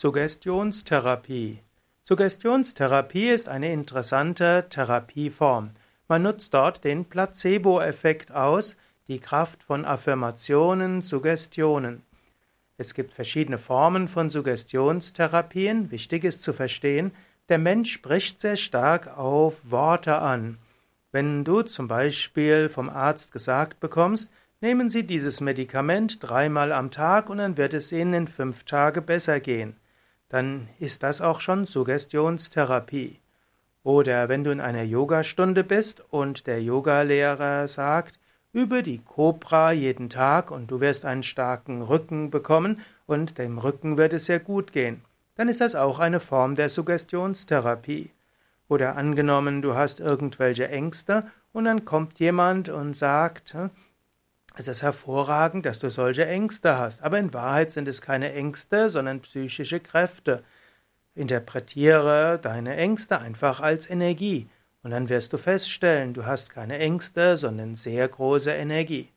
Suggestionstherapie. Suggestionstherapie ist eine interessante Therapieform. Man nutzt dort den Placebo-Effekt aus, die Kraft von Affirmationen, Suggestionen. Es gibt verschiedene Formen von Suggestionstherapien. Wichtig ist zu verstehen, der Mensch spricht sehr stark auf Worte an. Wenn du zum Beispiel vom Arzt gesagt bekommst, nehmen Sie dieses Medikament dreimal am Tag und dann wird es Ihnen in fünf Tagen besser gehen dann ist das auch schon Suggestionstherapie. Oder wenn du in einer Yogastunde bist und der Yogalehrer sagt, übe die Cobra jeden Tag und du wirst einen starken Rücken bekommen und dem Rücken wird es sehr gut gehen, dann ist das auch eine Form der Suggestionstherapie. Oder angenommen, du hast irgendwelche Ängste und dann kommt jemand und sagt, es ist hervorragend, dass du solche Ängste hast, aber in Wahrheit sind es keine Ängste, sondern psychische Kräfte. Interpretiere deine Ängste einfach als Energie und dann wirst du feststellen, du hast keine Ängste, sondern sehr große Energie.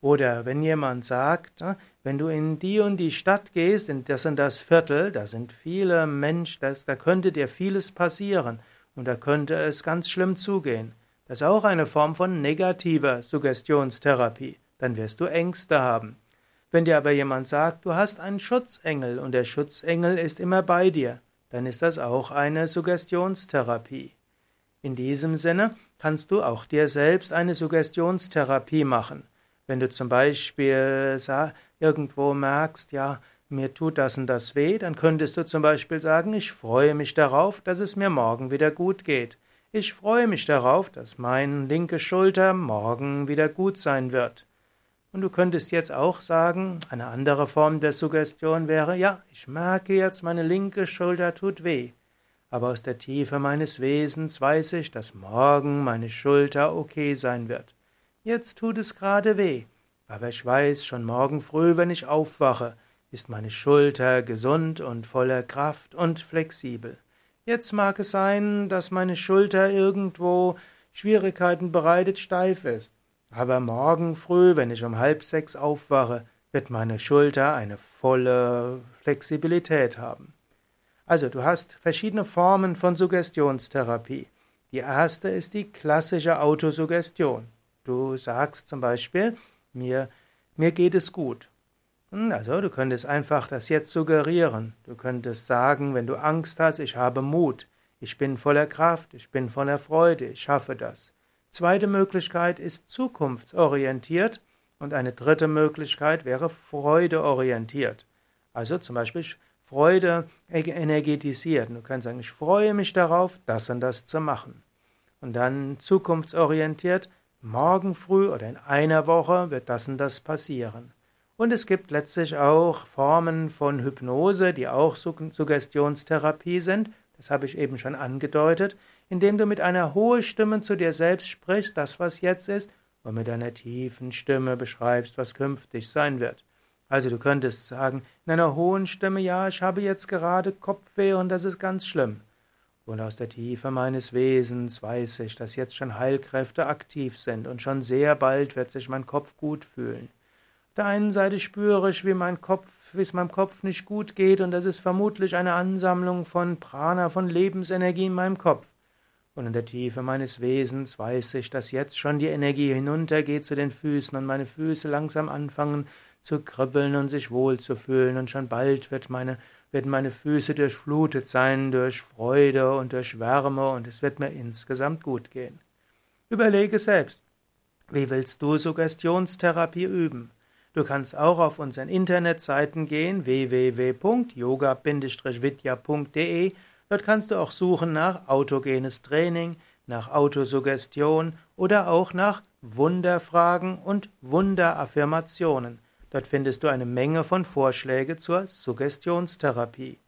Oder wenn jemand sagt, wenn du in die und die Stadt gehst, in das und das Viertel, da sind viele Menschen, da könnte dir vieles passieren und da könnte es ganz schlimm zugehen. Das ist auch eine Form von negativer Suggestionstherapie dann wirst du Ängste haben. Wenn dir aber jemand sagt, du hast einen Schutzengel und der Schutzengel ist immer bei dir, dann ist das auch eine Suggestionstherapie. In diesem Sinne kannst du auch dir selbst eine Suggestionstherapie machen. Wenn du zum Beispiel irgendwo merkst, ja, mir tut das und das weh, dann könntest du zum Beispiel sagen, ich freue mich darauf, dass es mir morgen wieder gut geht. Ich freue mich darauf, dass meine linke Schulter morgen wieder gut sein wird. Und du könntest jetzt auch sagen, eine andere Form der Suggestion wäre, ja, ich merke jetzt, meine linke Schulter tut weh. Aber aus der Tiefe meines Wesens weiß ich, dass morgen meine Schulter okay sein wird. Jetzt tut es gerade weh. Aber ich weiß, schon morgen früh, wenn ich aufwache, ist meine Schulter gesund und voller Kraft und flexibel. Jetzt mag es sein, dass meine Schulter irgendwo Schwierigkeiten bereitet steif ist. Aber morgen früh, wenn ich um halb sechs aufwache, wird meine Schulter eine volle Flexibilität haben. Also du hast verschiedene Formen von Suggestionstherapie. Die erste ist die klassische Autosuggestion. Du sagst zum Beispiel, mir, mir geht es gut. Hm, also du könntest einfach das jetzt suggerieren. Du könntest sagen, wenn du Angst hast, ich habe Mut, ich bin voller Kraft, ich bin voller Freude, ich schaffe das. Zweite Möglichkeit ist zukunftsorientiert und eine dritte Möglichkeit wäre freudeorientiert. Also zum Beispiel Freude energetisiert. Du kannst sagen, ich freue mich darauf, das und das zu machen. Und dann zukunftsorientiert, morgen früh oder in einer Woche wird das und das passieren. Und es gibt letztlich auch Formen von Hypnose, die auch Suggestionstherapie sind. Das habe ich eben schon angedeutet, indem du mit einer hohen Stimme zu dir selbst sprichst, das was jetzt ist, und mit einer tiefen Stimme beschreibst, was künftig sein wird. Also du könntest sagen, in einer hohen Stimme, ja, ich habe jetzt gerade Kopfweh und das ist ganz schlimm. Und aus der Tiefe meines Wesens weiß ich, dass jetzt schon Heilkräfte aktiv sind und schon sehr bald wird sich mein Kopf gut fühlen. Auf der einen Seite spüre ich, wie mein Kopf wie es meinem Kopf nicht gut geht, und das ist vermutlich eine Ansammlung von Prana, von Lebensenergie in meinem Kopf. Und in der Tiefe meines Wesens weiß ich, dass jetzt schon die Energie hinuntergeht zu den Füßen und meine Füße langsam anfangen zu kribbeln und sich wohlzufühlen und schon bald wird meine, werden meine Füße durchflutet sein durch Freude und durch Wärme und es wird mir insgesamt gut gehen. Überlege selbst, wie willst du Suggestionstherapie üben? Du kannst auch auf unseren Internetseiten gehen www.yoga-vidya.de. Dort kannst du auch suchen nach autogenes Training, nach Autosuggestion oder auch nach Wunderfragen und Wunderaffirmationen. Dort findest du eine Menge von Vorschlägen zur Suggestionstherapie.